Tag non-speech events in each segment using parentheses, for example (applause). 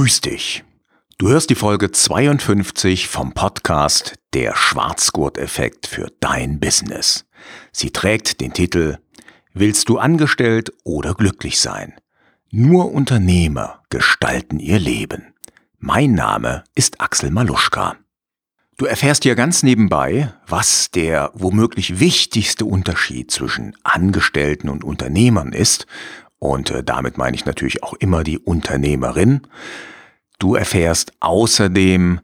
Grüß dich. Du hörst die Folge 52 vom Podcast Der Schwarzgurt-Effekt für dein Business. Sie trägt den Titel Willst du angestellt oder glücklich sein? Nur Unternehmer gestalten ihr Leben. Mein Name ist Axel Maluschka. Du erfährst hier ganz nebenbei, was der womöglich wichtigste Unterschied zwischen Angestellten und Unternehmern ist und äh, damit meine ich natürlich auch immer die Unternehmerin. Du erfährst außerdem,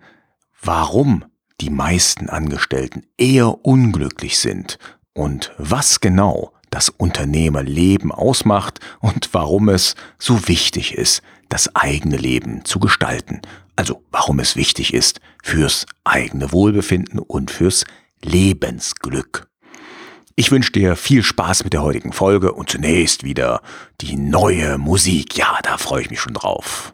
warum die meisten Angestellten eher unglücklich sind und was genau das Unternehmerleben ausmacht und warum es so wichtig ist, das eigene Leben zu gestalten. Also warum es wichtig ist fürs eigene Wohlbefinden und fürs Lebensglück. Ich wünsche dir viel Spaß mit der heutigen Folge und zunächst wieder die neue Musik. Ja, da freue ich mich schon drauf.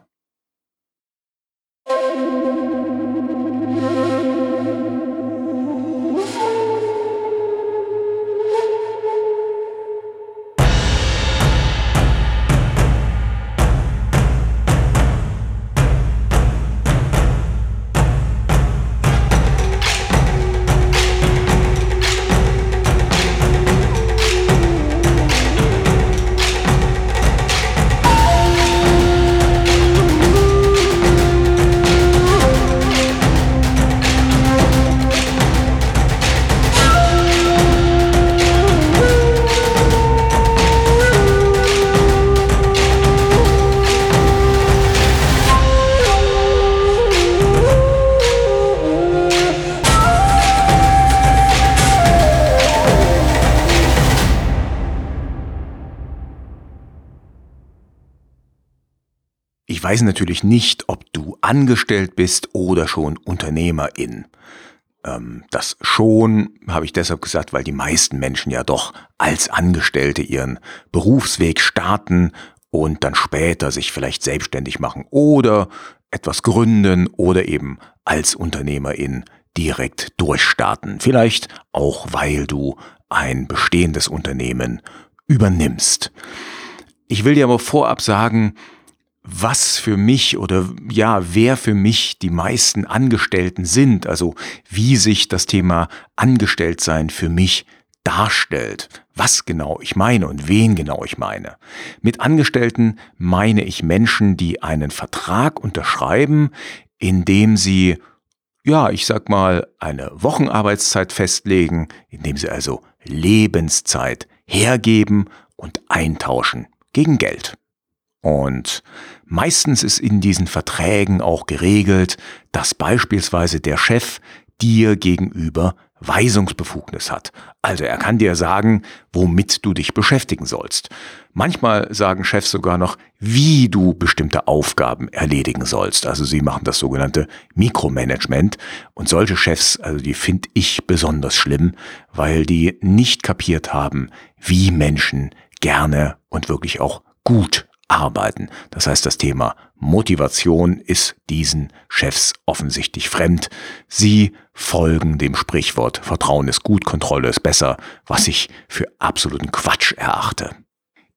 Weiß natürlich nicht, ob du angestellt bist oder schon Unternehmerin. Ähm, das schon habe ich deshalb gesagt, weil die meisten Menschen ja doch als Angestellte ihren Berufsweg starten und dann später sich vielleicht selbstständig machen oder etwas gründen oder eben als Unternehmerin direkt durchstarten. Vielleicht auch, weil du ein bestehendes Unternehmen übernimmst. Ich will dir aber vorab sagen, was für mich oder ja, wer für mich die meisten Angestellten sind, also wie sich das Thema Angestelltsein für mich darstellt, was genau ich meine und wen genau ich meine. Mit Angestellten meine ich Menschen, die einen Vertrag unterschreiben, in dem sie, ja, ich sag mal, eine Wochenarbeitszeit festlegen, indem sie also Lebenszeit hergeben und eintauschen gegen Geld. Und meistens ist in diesen Verträgen auch geregelt, dass beispielsweise der Chef dir gegenüber Weisungsbefugnis hat. Also er kann dir sagen, womit du dich beschäftigen sollst. Manchmal sagen Chefs sogar noch, wie du bestimmte Aufgaben erledigen sollst. Also sie machen das sogenannte Mikromanagement. Und solche Chefs, also die finde ich besonders schlimm, weil die nicht kapiert haben, wie Menschen gerne und wirklich auch gut arbeiten. Das heißt, das Thema Motivation ist diesen Chefs offensichtlich fremd. Sie folgen dem Sprichwort Vertrauen ist gut, Kontrolle ist besser, was ich für absoluten Quatsch erachte.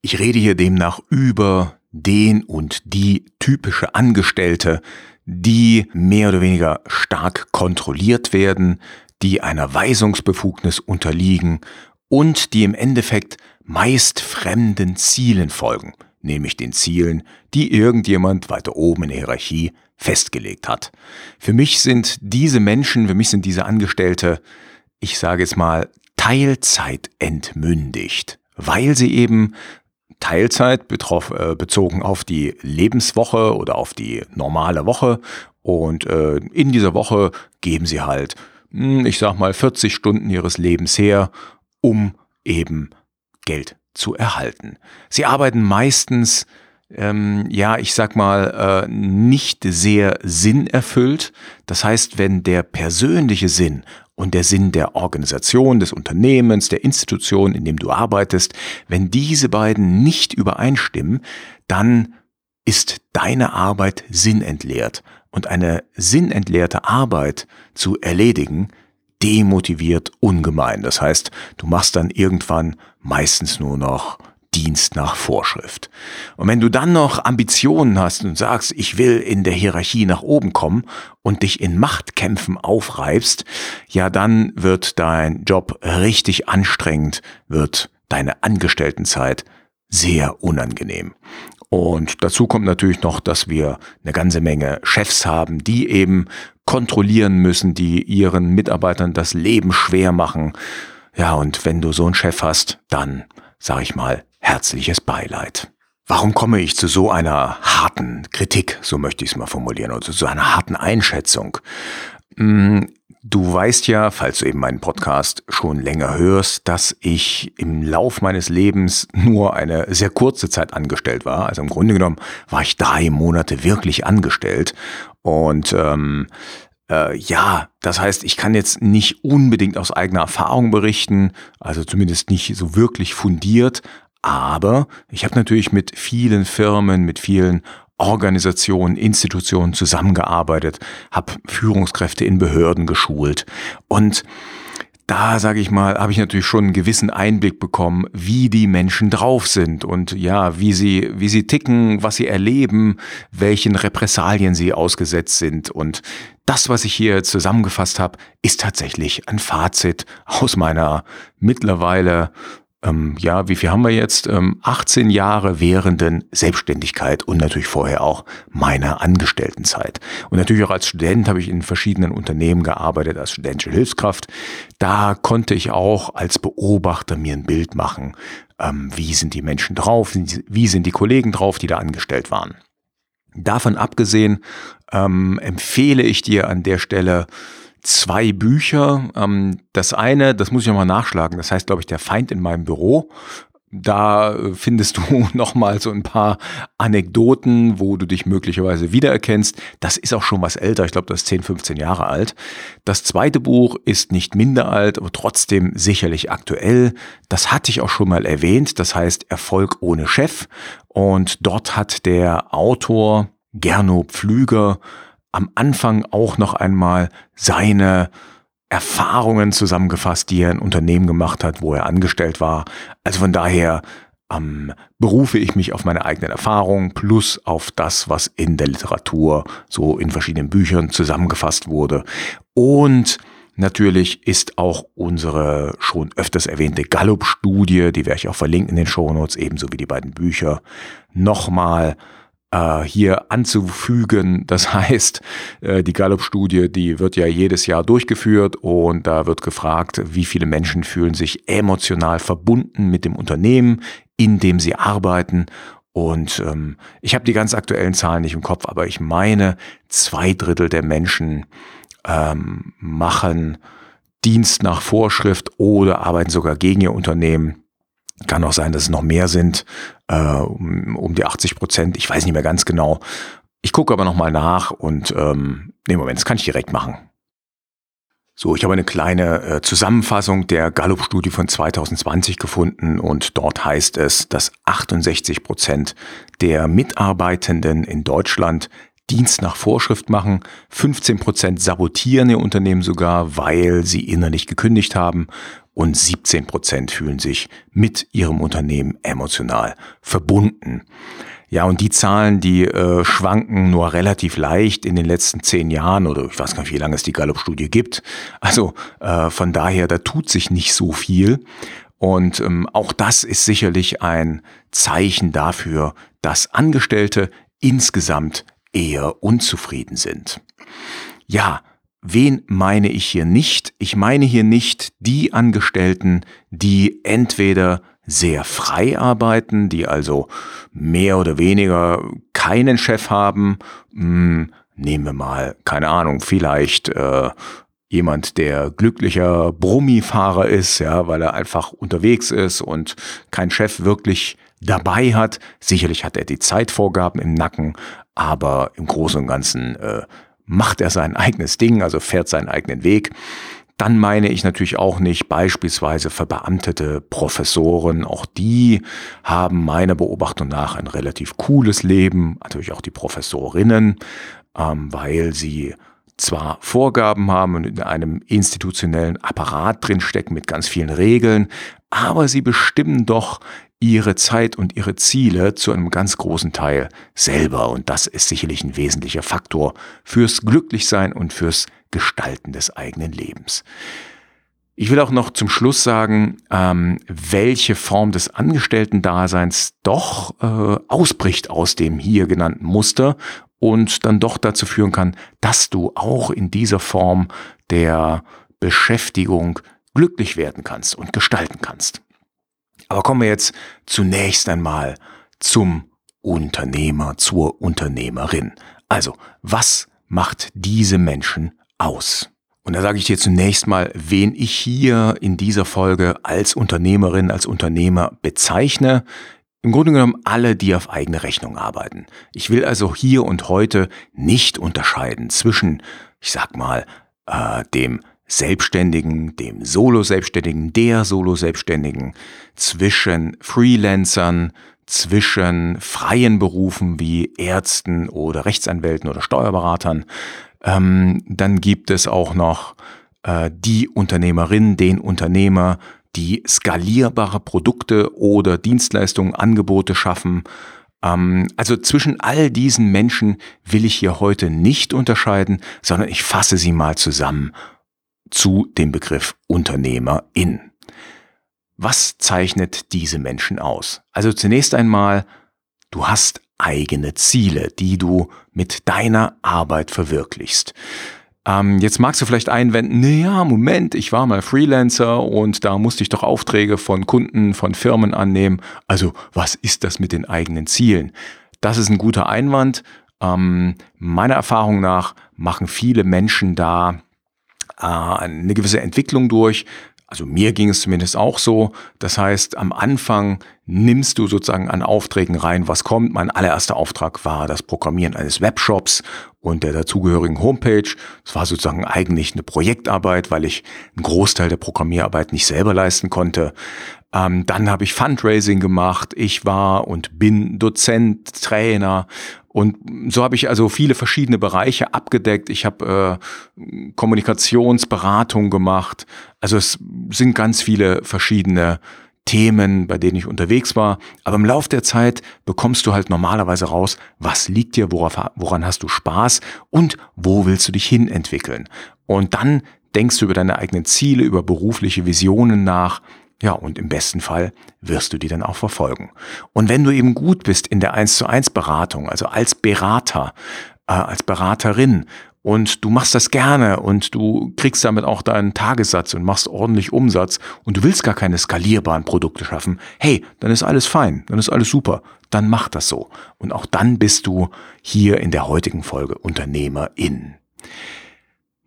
Ich rede hier demnach über den und die typische Angestellte, die mehr oder weniger stark kontrolliert werden, die einer Weisungsbefugnis unterliegen und die im Endeffekt meist fremden Zielen folgen nämlich den Zielen, die irgendjemand weiter oben in der Hierarchie festgelegt hat. Für mich sind diese Menschen, für mich sind diese Angestellte, ich sage jetzt mal, Teilzeit entmündigt, weil sie eben Teilzeit betroff, äh, bezogen auf die Lebenswoche oder auf die normale Woche und äh, in dieser Woche geben sie halt, hm, ich sag mal, 40 Stunden ihres Lebens her, um eben Geld zu erhalten. Sie arbeiten meistens, ähm, ja, ich sag mal, äh, nicht sehr sinnerfüllt. Das heißt, wenn der persönliche Sinn und der Sinn der Organisation, des Unternehmens, der Institution, in dem du arbeitest, wenn diese beiden nicht übereinstimmen, dann ist deine Arbeit sinnentleert. Und eine sinnentleerte Arbeit zu erledigen, demotiviert ungemein. Das heißt, du machst dann irgendwann meistens nur noch Dienst nach Vorschrift. Und wenn du dann noch Ambitionen hast und sagst, ich will in der Hierarchie nach oben kommen und dich in Machtkämpfen aufreibst, ja dann wird dein Job richtig anstrengend, wird deine Angestelltenzeit sehr unangenehm. Und dazu kommt natürlich noch, dass wir eine ganze Menge Chefs haben, die eben kontrollieren müssen, die ihren Mitarbeitern das Leben schwer machen. Ja, und wenn du so einen Chef hast, dann, sag ich mal, herzliches Beileid. Warum komme ich zu so einer harten Kritik, so möchte ich es mal formulieren, oder zu so einer harten Einschätzung? Du weißt ja, falls du eben meinen Podcast schon länger hörst, dass ich im Lauf meines Lebens nur eine sehr kurze Zeit angestellt war. Also im Grunde genommen war ich drei Monate wirklich angestellt. Und ähm, äh, ja, das heißt, ich kann jetzt nicht unbedingt aus eigener Erfahrung berichten, also zumindest nicht so wirklich fundiert, aber ich habe natürlich mit vielen Firmen, mit vielen Organisationen, Institutionen zusammengearbeitet, habe Führungskräfte in Behörden geschult und da sage ich mal, habe ich natürlich schon einen gewissen Einblick bekommen, wie die Menschen drauf sind und ja, wie sie, wie sie ticken, was sie erleben, welchen Repressalien sie ausgesetzt sind. Und das, was ich hier zusammengefasst habe, ist tatsächlich ein Fazit aus meiner mittlerweile ähm, ja, wie viel haben wir jetzt? Ähm, 18 Jahre währenden Selbstständigkeit und natürlich vorher auch meiner Angestelltenzeit. Und natürlich auch als Student habe ich in verschiedenen Unternehmen gearbeitet, als studentische Hilfskraft. Da konnte ich auch als Beobachter mir ein Bild machen. Ähm, wie sind die Menschen drauf? Wie sind die Kollegen drauf, die da angestellt waren? Davon abgesehen ähm, empfehle ich dir an der Stelle, zwei Bücher. Ähm, das eine, das muss ich nochmal nachschlagen, das heißt, glaube ich, Der Feind in meinem Büro. Da äh, findest (laughs) du nochmal so ein paar Anekdoten, wo du dich möglicherweise wiedererkennst. Das ist auch schon was älter, ich glaube, das ist 10, 15 Jahre alt. Das zweite Buch ist nicht minder alt, aber trotzdem sicherlich aktuell. Das hatte ich auch schon mal erwähnt, das heißt Erfolg ohne Chef. Und dort hat der Autor Gernot Pflüger am Anfang auch noch einmal seine Erfahrungen zusammengefasst, die er in Unternehmen gemacht hat, wo er angestellt war. Also von daher ähm, berufe ich mich auf meine eigenen Erfahrungen plus auf das, was in der Literatur so in verschiedenen Büchern zusammengefasst wurde. Und natürlich ist auch unsere schon öfters erwähnte Gallup-Studie, die werde ich auch verlinken in den Shownotes, ebenso wie die beiden Bücher, nochmal äh, hier anzufügen. Das (laughs) heißt, äh, die Gallup-Studie, die wird ja jedes Jahr durchgeführt und da wird gefragt, wie viele Menschen fühlen sich emotional verbunden mit dem Unternehmen, in dem sie arbeiten. Und ähm, ich habe die ganz aktuellen Zahlen nicht im Kopf, aber ich meine, zwei Drittel der Menschen ähm, machen Dienst nach Vorschrift oder arbeiten sogar gegen ihr Unternehmen. Kann auch sein, dass es noch mehr sind, äh, um, um die 80 Prozent. Ich weiß nicht mehr ganz genau. Ich gucke aber nochmal nach und ähm, nee, Moment, das kann ich direkt machen. So, ich habe eine kleine äh, Zusammenfassung der Gallup-Studie von 2020 gefunden und dort heißt es, dass 68 Prozent der Mitarbeitenden in Deutschland Dienst nach Vorschrift machen, 15 Prozent sabotieren ihr Unternehmen sogar, weil sie innerlich gekündigt haben und 17 Prozent fühlen sich mit ihrem Unternehmen emotional verbunden. Ja, und die Zahlen, die äh, schwanken nur relativ leicht in den letzten zehn Jahren oder ich weiß gar nicht, wie lange es die Gallup-Studie gibt. Also äh, von daher, da tut sich nicht so viel. Und ähm, auch das ist sicherlich ein Zeichen dafür, dass Angestellte insgesamt eher unzufrieden sind. Ja, Wen meine ich hier nicht? Ich meine hier nicht die Angestellten, die entweder sehr frei arbeiten, die also mehr oder weniger keinen Chef haben. Hm, nehmen wir mal, keine Ahnung, vielleicht äh, jemand, der glücklicher Brummifahrer ist, ja, weil er einfach unterwegs ist und kein Chef wirklich dabei hat. Sicherlich hat er die Zeitvorgaben im Nacken, aber im Großen und Ganzen äh, macht er sein eigenes Ding, also fährt seinen eigenen Weg. Dann meine ich natürlich auch nicht beispielsweise verbeamtete Professoren. Auch die haben meiner Beobachtung nach ein relativ cooles Leben, natürlich auch die Professorinnen, ähm, weil sie zwar Vorgaben haben und in einem institutionellen Apparat drinstecken mit ganz vielen Regeln, aber sie bestimmen doch ihre Zeit und ihre Ziele zu einem ganz großen Teil selber. Und das ist sicherlich ein wesentlicher Faktor fürs Glücklichsein und fürs Gestalten des eigenen Lebens. Ich will auch noch zum Schluss sagen, ähm, welche Form des Angestellten-Daseins doch äh, ausbricht aus dem hier genannten Muster und dann doch dazu führen kann, dass du auch in dieser Form der Beschäftigung glücklich werden kannst und gestalten kannst. Aber kommen wir jetzt zunächst einmal zum Unternehmer, zur Unternehmerin. Also, was macht diese Menschen aus? Und da sage ich dir zunächst mal, wen ich hier in dieser Folge als Unternehmerin, als Unternehmer bezeichne. Im Grunde genommen alle, die auf eigene Rechnung arbeiten. Ich will also hier und heute nicht unterscheiden zwischen, ich sag mal, äh, dem Selbstständigen, dem Solo-Selbstständigen, der Solo-Selbstständigen, zwischen Freelancern, zwischen freien Berufen wie Ärzten oder Rechtsanwälten oder Steuerberatern, ähm, dann gibt es auch noch äh, die Unternehmerin, den Unternehmer, die skalierbare Produkte oder Dienstleistungen, Angebote schaffen. Ähm, also zwischen all diesen Menschen will ich hier heute nicht unterscheiden, sondern ich fasse sie mal zusammen zu dem Begriff Unternehmerin. Was zeichnet diese Menschen aus? Also zunächst einmal, du hast eigene Ziele, die du mit deiner Arbeit verwirklichst. Ähm, jetzt magst du vielleicht einwenden, naja, Moment, ich war mal Freelancer und da musste ich doch Aufträge von Kunden, von Firmen annehmen. Also was ist das mit den eigenen Zielen? Das ist ein guter Einwand. Ähm, meiner Erfahrung nach machen viele Menschen da eine gewisse Entwicklung durch, also mir ging es zumindest auch so. Das heißt, am Anfang nimmst du sozusagen an Aufträgen rein, was kommt. Mein allererster Auftrag war das Programmieren eines Webshops und der dazugehörigen Homepage. Das war sozusagen eigentlich eine Projektarbeit, weil ich einen Großteil der Programmierarbeit nicht selber leisten konnte. Ähm, dann habe ich Fundraising gemacht. Ich war und bin Dozent, Trainer und so habe ich also viele verschiedene Bereiche abgedeckt. Ich habe äh, Kommunikationsberatung gemacht. Also es sind ganz viele verschiedene Themen, bei denen ich unterwegs war. Aber im Lauf der Zeit bekommst du halt normalerweise raus, was liegt dir, worauf, woran hast du Spaß und wo willst du dich hin entwickeln. Und dann denkst du über deine eigenen Ziele, über berufliche Visionen nach ja, und im besten Fall wirst du die dann auch verfolgen. Und wenn du eben gut bist in der 1 zu 1 Beratung, also als Berater, äh, als Beraterin, und du machst das gerne und du kriegst damit auch deinen Tagessatz und machst ordentlich Umsatz und du willst gar keine skalierbaren Produkte schaffen, hey, dann ist alles fein, dann ist alles super, dann mach das so. Und auch dann bist du hier in der heutigen Folge Unternehmerin.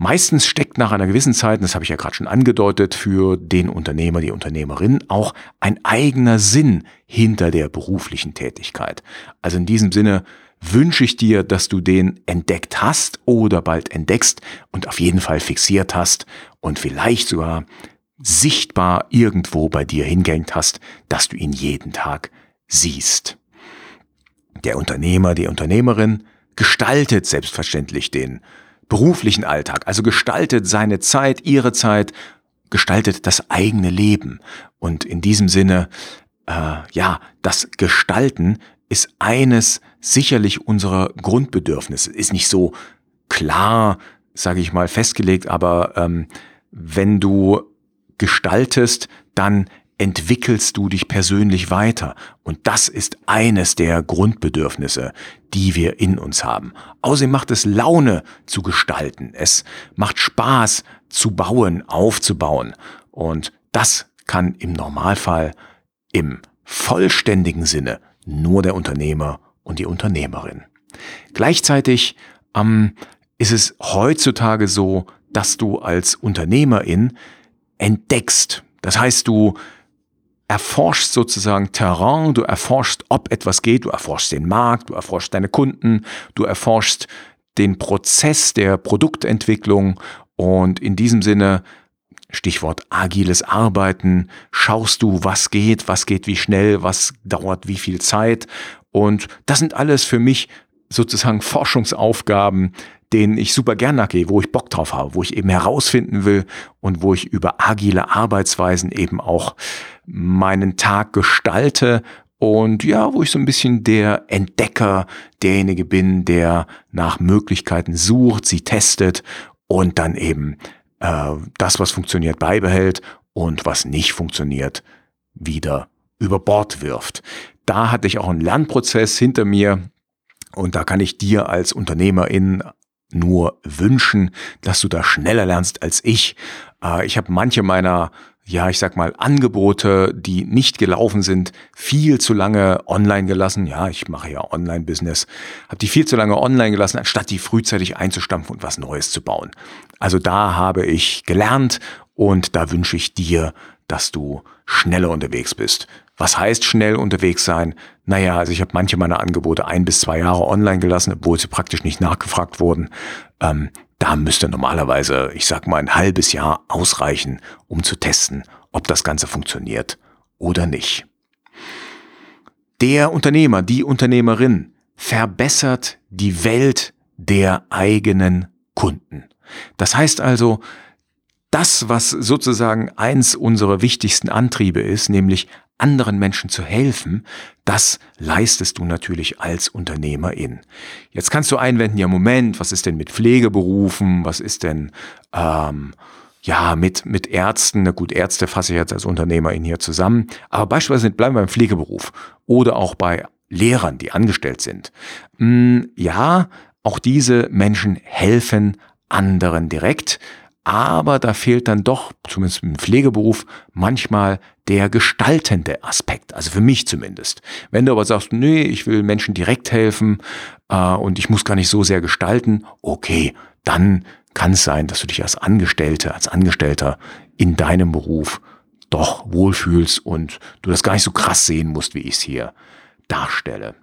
Meistens steckt nach einer gewissen Zeit, das habe ich ja gerade schon angedeutet, für den Unternehmer, die Unternehmerin auch ein eigener Sinn hinter der beruflichen Tätigkeit. Also in diesem Sinne wünsche ich dir, dass du den entdeckt hast oder bald entdeckst und auf jeden Fall fixiert hast und vielleicht sogar sichtbar irgendwo bei dir hingehängt hast, dass du ihn jeden Tag siehst. Der Unternehmer, die Unternehmerin gestaltet selbstverständlich den beruflichen Alltag, also gestaltet seine Zeit, ihre Zeit, gestaltet das eigene Leben. Und in diesem Sinne, äh, ja, das Gestalten ist eines sicherlich unserer Grundbedürfnisse. Ist nicht so klar, sage ich mal, festgelegt, aber ähm, wenn du gestaltest, dann entwickelst du dich persönlich weiter. Und das ist eines der Grundbedürfnisse, die wir in uns haben. Außerdem macht es Laune zu gestalten. Es macht Spaß zu bauen, aufzubauen. Und das kann im Normalfall im vollständigen Sinne nur der Unternehmer und die Unternehmerin. Gleichzeitig ähm, ist es heutzutage so, dass du als Unternehmerin entdeckst. Das heißt, du erforschst sozusagen Terrain, du erforschst, ob etwas geht, du erforschst den Markt, du erforschst deine Kunden, du erforschst den Prozess der Produktentwicklung und in diesem Sinne Stichwort agiles Arbeiten, schaust du, was geht, was geht wie schnell, was dauert wie viel Zeit und das sind alles für mich sozusagen (laughs) Forschungsaufgaben, denen ich super gern nachgehe, wo ich Bock drauf habe, wo ich eben herausfinden will und wo ich über agile Arbeitsweisen eben auch meinen Tag gestalte und ja, wo ich so ein bisschen der Entdecker, derjenige bin, der nach Möglichkeiten sucht, sie testet und dann eben äh, das, was funktioniert, beibehält und was nicht funktioniert, wieder über Bord wirft. Da hatte ich auch einen Lernprozess hinter mir und da kann ich dir als Unternehmerin nur wünschen, dass du da schneller lernst als ich. Äh, ich habe manche meiner ja, ich sag mal, Angebote, die nicht gelaufen sind, viel zu lange online gelassen. Ja, ich mache ja Online-Business. Habe die viel zu lange online gelassen, anstatt die frühzeitig einzustampfen und was Neues zu bauen. Also da habe ich gelernt und da wünsche ich dir, dass du schneller unterwegs bist. Was heißt schnell unterwegs sein? Naja, also ich habe manche meiner Angebote ein bis zwei Jahre online gelassen, obwohl sie praktisch nicht nachgefragt wurden. Ähm, da müsste normalerweise, ich sag mal, ein halbes Jahr ausreichen, um zu testen, ob das Ganze funktioniert oder nicht. Der Unternehmer, die Unternehmerin verbessert die Welt der eigenen Kunden. Das heißt also, das, was sozusagen eins unserer wichtigsten Antriebe ist, nämlich anderen Menschen zu helfen, das leistest du natürlich als Unternehmerin. Jetzt kannst du einwenden, ja Moment, was ist denn mit Pflegeberufen, was ist denn ähm, ja mit mit Ärzten? Na gut, Ärzte fasse ich jetzt als Unternehmerin hier zusammen, aber beispielsweise bleiben wir beim Pflegeberuf oder auch bei Lehrern, die angestellt sind. Hm, ja, auch diese Menschen helfen anderen direkt, aber da fehlt dann doch, zumindest im Pflegeberuf, manchmal der gestaltende Aspekt, also für mich zumindest. Wenn du aber sagst, nee, ich will Menschen direkt helfen äh, und ich muss gar nicht so sehr gestalten, okay, dann kann es sein, dass du dich als Angestellte, als Angestellter in deinem Beruf doch wohlfühlst und du das gar nicht so krass sehen musst, wie ich es hier darstelle.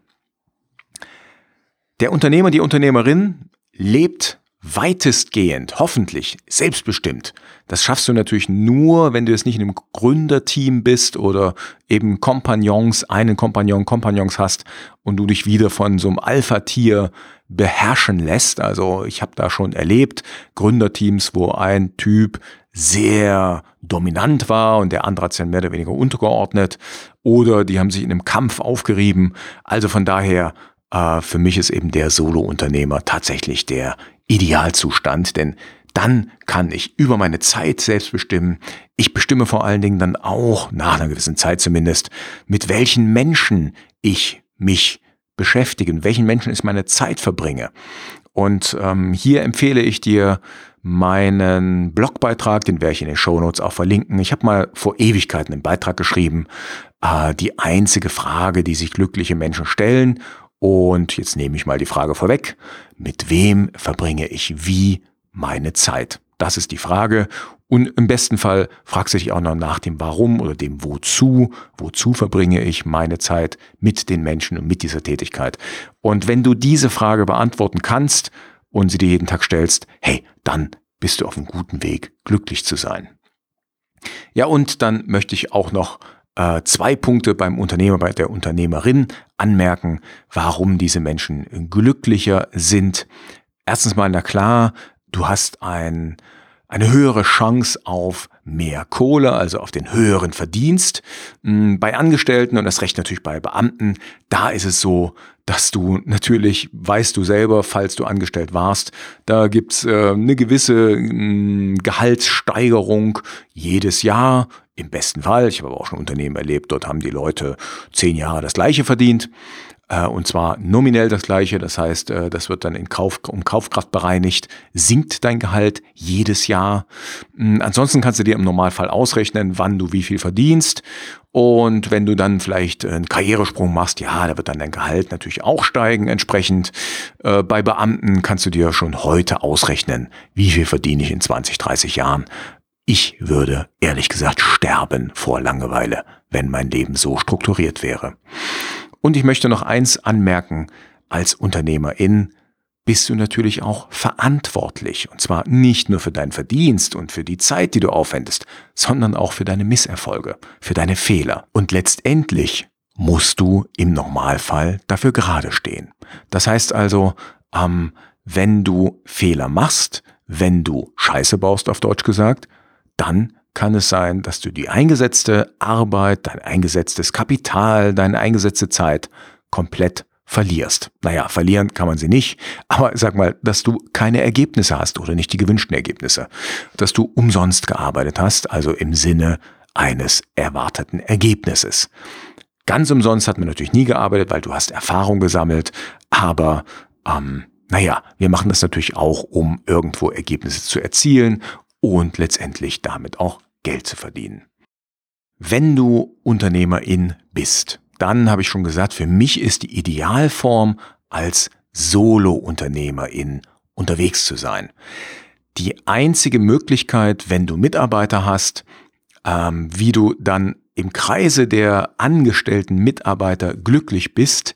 Der Unternehmer, die Unternehmerin lebt weitestgehend, hoffentlich, selbstbestimmt. Das schaffst du natürlich nur, wenn du jetzt nicht in einem Gründerteam bist oder eben Kompagnons, einen Kompagnon, Kompagnons hast und du dich wieder von so einem Alpha-Tier beherrschen lässt. Also ich habe da schon erlebt, Gründerteams, wo ein Typ sehr dominant war und der andere hat sich dann mehr oder weniger untergeordnet oder die haben sich in einem Kampf aufgerieben. Also von daher, äh, für mich ist eben der Solo-Unternehmer tatsächlich der Idealzustand, denn dann kann ich über meine Zeit selbst bestimmen. Ich bestimme vor allen Dingen dann auch, nach einer gewissen Zeit zumindest, mit welchen Menschen ich mich beschäftige, mit welchen Menschen ich meine Zeit verbringe. Und ähm, hier empfehle ich dir meinen Blogbeitrag, den werde ich in den Shownotes auch verlinken. Ich habe mal vor Ewigkeiten einen Beitrag geschrieben, äh, die einzige Frage, die sich glückliche Menschen stellen und jetzt nehme ich mal die Frage vorweg, mit wem verbringe ich wie meine Zeit? Das ist die Frage. Und im besten Fall fragst du dich auch noch nach dem Warum oder dem Wozu. Wozu verbringe ich meine Zeit mit den Menschen und mit dieser Tätigkeit? Und wenn du diese Frage beantworten kannst und sie dir jeden Tag stellst, hey, dann bist du auf einem guten Weg, glücklich zu sein. Ja, und dann möchte ich auch noch äh, zwei Punkte beim Unternehmer, bei der Unternehmerin anmerken, warum diese Menschen glücklicher sind. Erstens mal, na klar, du hast ein, eine höhere Chance auf mehr Kohle, also auf den höheren Verdienst. Hm, bei Angestellten und das Recht natürlich bei Beamten, da ist es so, dass du natürlich, weißt du selber, falls du angestellt warst, da gibt's äh, eine gewisse hm, Gehaltssteigerung jedes Jahr, im besten Fall. Ich habe aber auch schon Unternehmen erlebt, dort haben die Leute zehn Jahre das gleiche verdient. Äh, und zwar nominell das gleiche, das heißt, äh, das wird dann in Kauf, um Kaufkraft bereinigt, sinkt dein Gehalt jedes Jahr. Hm, ansonsten kannst du dir im Normalfall ausrechnen, wann du wie viel verdienst. Und wenn du dann vielleicht einen Karrieresprung machst, ja, da wird dann dein Gehalt natürlich auch steigen entsprechend. Äh, bei Beamten kannst du dir schon heute ausrechnen, wie viel verdiene ich in 20, 30 Jahren. Ich würde ehrlich gesagt sterben vor Langeweile, wenn mein Leben so strukturiert wäre. Und ich möchte noch eins anmerken, als Unternehmerin bist du natürlich auch verantwortlich. Und zwar nicht nur für deinen Verdienst und für die Zeit, die du aufwendest, sondern auch für deine Misserfolge, für deine Fehler. Und letztendlich musst du im Normalfall dafür gerade stehen. Das heißt also, ähm, wenn du Fehler machst, wenn du Scheiße baust, auf Deutsch gesagt, dann kann es sein, dass du die eingesetzte Arbeit, dein eingesetztes Kapital, deine eingesetzte Zeit komplett verlierst. Naja, verlieren kann man sie nicht, aber sag mal, dass du keine Ergebnisse hast oder nicht die gewünschten Ergebnisse. Dass du umsonst gearbeitet hast, also im Sinne eines erwarteten Ergebnisses. Ganz umsonst hat man natürlich nie gearbeitet, weil du hast Erfahrung gesammelt, aber ähm, naja, wir machen das natürlich auch, um irgendwo Ergebnisse zu erzielen und letztendlich damit auch Geld zu verdienen. Wenn du Unternehmerin bist, dann habe ich schon gesagt, für mich ist die Idealform als Solo-Unternehmerin unterwegs zu sein. Die einzige Möglichkeit, wenn du Mitarbeiter hast, ähm, wie du dann im Kreise der angestellten Mitarbeiter glücklich bist,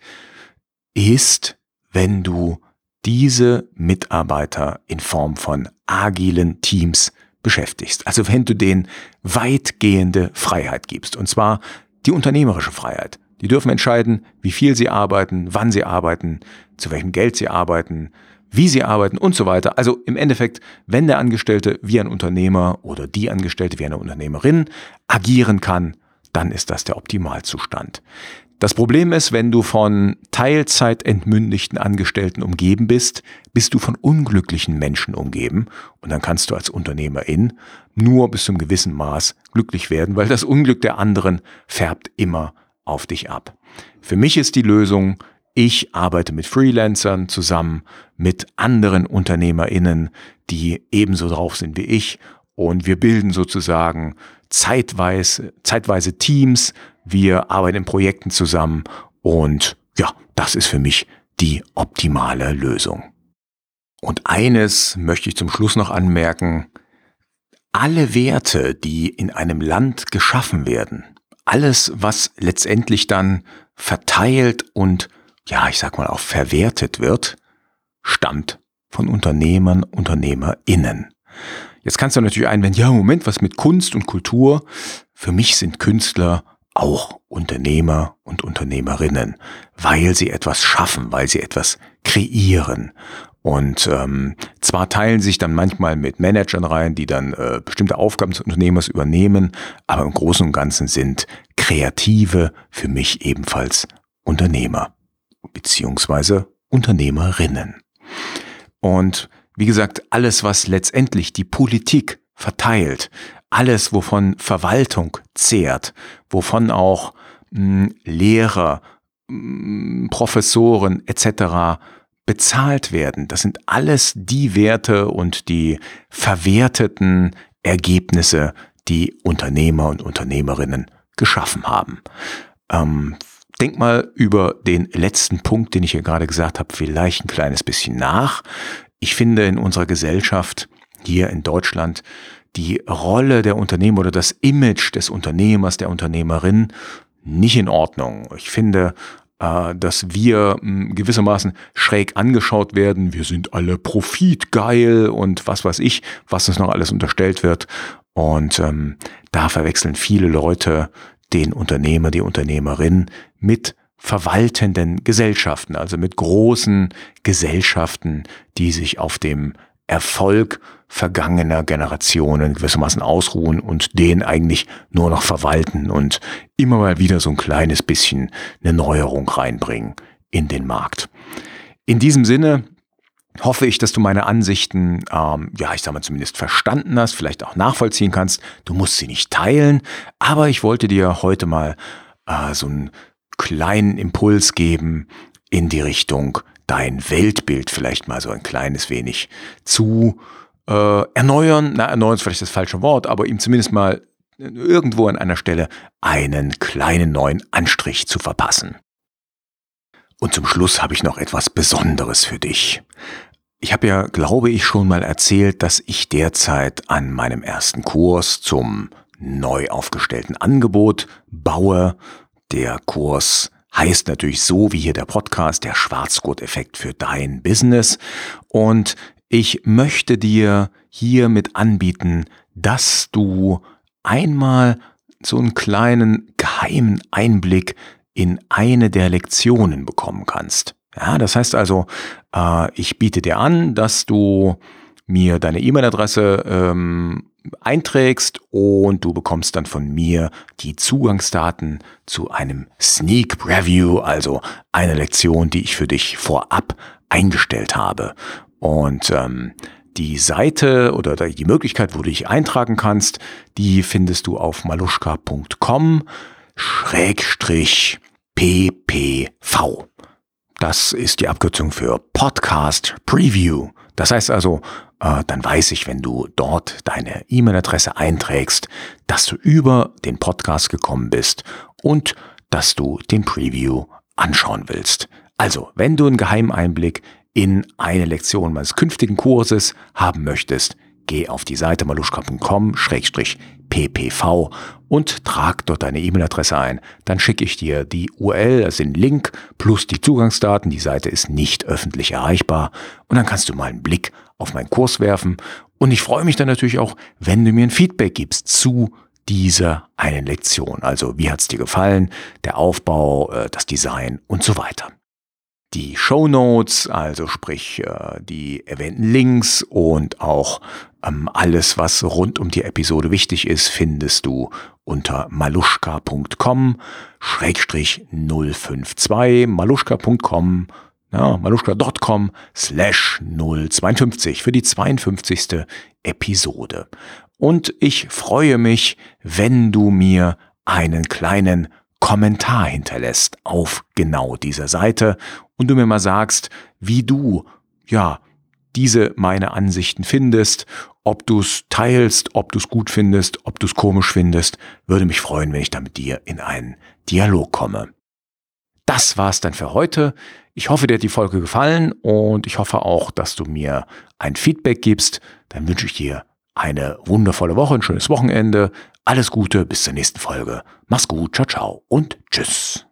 ist, wenn du diese Mitarbeiter in Form von agilen Teams beschäftigst. Also wenn du denen weitgehende Freiheit gibst. Und zwar die unternehmerische Freiheit. Die dürfen entscheiden, wie viel sie arbeiten, wann sie arbeiten, zu welchem Geld sie arbeiten, wie sie arbeiten und so weiter. Also im Endeffekt, wenn der Angestellte wie ein Unternehmer oder die Angestellte wie eine Unternehmerin agieren kann, dann ist das der Optimalzustand. Das Problem ist, wenn du von Teilzeit entmündigten Angestellten umgeben bist, bist du von unglücklichen Menschen umgeben und dann kannst du als Unternehmerin nur bis zum gewissen Maß glücklich werden, weil das Unglück der anderen färbt immer auf dich ab. Für mich ist die Lösung, ich arbeite mit Freelancern zusammen, mit anderen UnternehmerInnen, die ebenso drauf sind wie ich und wir bilden sozusagen zeitweise, zeitweise Teams, wir arbeiten in Projekten zusammen und ja, das ist für mich die optimale Lösung. Und eines möchte ich zum Schluss noch anmerken, alle Werte, die in einem Land geschaffen werden, alles, was letztendlich dann verteilt und, ja, ich sag mal auch verwertet wird, stammt von Unternehmern, UnternehmerInnen. Jetzt kannst du natürlich einwenden, ja, Moment, was mit Kunst und Kultur? Für mich sind Künstler auch Unternehmer und Unternehmerinnen, weil sie etwas schaffen, weil sie etwas kreieren. Und ähm, zwar teilen sich dann manchmal mit Managern rein, die dann äh, bestimmte Aufgaben des Unternehmers übernehmen, aber im Großen und Ganzen sind Kreative für mich ebenfalls Unternehmer beziehungsweise Unternehmerinnen. Und wie gesagt, alles, was letztendlich die Politik verteilt, alles, wovon Verwaltung zehrt, wovon auch mh, hm, Lehrer, mh, hm, Professoren etc bezahlt werden. Das sind alles die Werte und die verwerteten Ergebnisse, die Unternehmer und Unternehmerinnen geschaffen haben. Ähm, denk mal über den letzten Punkt, den ich hier gerade gesagt habe, vielleicht ein kleines bisschen nach. Ich finde in unserer Gesellschaft hier in Deutschland die Rolle der Unternehmer oder das Image des Unternehmers, der Unternehmerin nicht in Ordnung. Ich finde, äh, dass wir hm, gewissermaßen schräg angeschaut werden. Wir sind alle profitgeil und was weiß ich, was uns noch alles unterstellt wird. Und ähm, da verwechseln viele Leute den Unternehmer, die Unternehmerin mit verwaltenden Gesellschaften, also mit großen Gesellschaften, die sich auf dem Erfolg vergangener Generationen gewissermaßen ausruhen und den eigentlich nur noch verwalten und immer mal wieder so ein kleines bisschen eine Neuerung reinbringen in den Markt. In diesem Sinne hoffe ich, dass du meine Ansichten, ähm, ja, ich sag mal zumindest verstanden hast, vielleicht auch nachvollziehen kannst. Du musst sie nicht teilen, aber ich wollte dir heute mal äh, so einen kleinen Impuls geben in die Richtung, dein Weltbild vielleicht mal so ein kleines wenig zu äh, erneuern. Na, erneuern ist vielleicht das falsche Wort, aber ihm zumindest mal irgendwo an einer Stelle einen kleinen neuen Anstrich zu verpassen. Und zum Schluss habe ich noch etwas Besonderes für dich. Ich habe ja, glaube ich, schon mal erzählt, dass ich derzeit an meinem ersten Kurs zum neu aufgestellten Angebot baue. Der Kurs heißt natürlich so wie hier der Podcast, der Schwarzgurt-Effekt für dein Business. Und ich möchte dir hier mit anbieten, dass du einmal so einen kleinen geheimen Einblick in eine der Lektionen bekommen kannst. Ja, das heißt also, äh, ich biete dir an, dass du mir deine E-Mail-Adresse ähm, einträgst und du bekommst dann von mir die Zugangsdaten zu einem Sneak Preview, also eine Lektion, die ich für dich vorab eingestellt habe. Und ähm, die Seite oder die Möglichkeit, wo du dich eintragen kannst, die findest du auf maluschka.com schrägstrich ppv. Das ist die Abkürzung für Podcast Preview. Das heißt also, äh, dann weiß ich, wenn du dort deine E-Mail-Adresse einträgst, dass du über den Podcast gekommen bist und dass du den Preview anschauen willst. Also, wenn du einen Geheimeinblick in eine Lektion meines künftigen Kurses haben möchtest, geh auf die Seite maluschka.com-ppv und trag dort deine E-Mail-Adresse ein. Dann schicke ich dir die URL, also den Link plus die Zugangsdaten. Die Seite ist nicht öffentlich erreichbar und dann kannst du mal einen Blick auf meinen Kurs werfen. Und ich freue mich dann natürlich auch, wenn du mir ein Feedback gibst zu dieser einen Lektion. Also wie hat es dir gefallen, der Aufbau, äh, das Design und so weiter. Die Show Notes, also sprich äh, die erwähnten Links und auch ähm, alles, was rund um die Episode wichtig ist, findest du unter maluschka.com schrägstrich 052 maluschka.com ja, maluschka.com slash 052 für die 52. Episode. Und ich freue mich, wenn du mir einen kleinen Kommentar hinterlässt auf genau dieser Seite und du mir mal sagst, wie du, ja, diese meine Ansichten findest, ob du es teilst, ob du es gut findest, ob du es komisch findest, würde mich freuen, wenn ich da mit dir in einen Dialog komme. Das war's dann für heute. Ich hoffe, dir hat die Folge gefallen und ich hoffe auch, dass du mir ein Feedback gibst. Dann wünsche ich dir eine wundervolle Woche, ein schönes Wochenende. Alles Gute, bis zur nächsten Folge. Mach's gut, ciao, ciao und tschüss.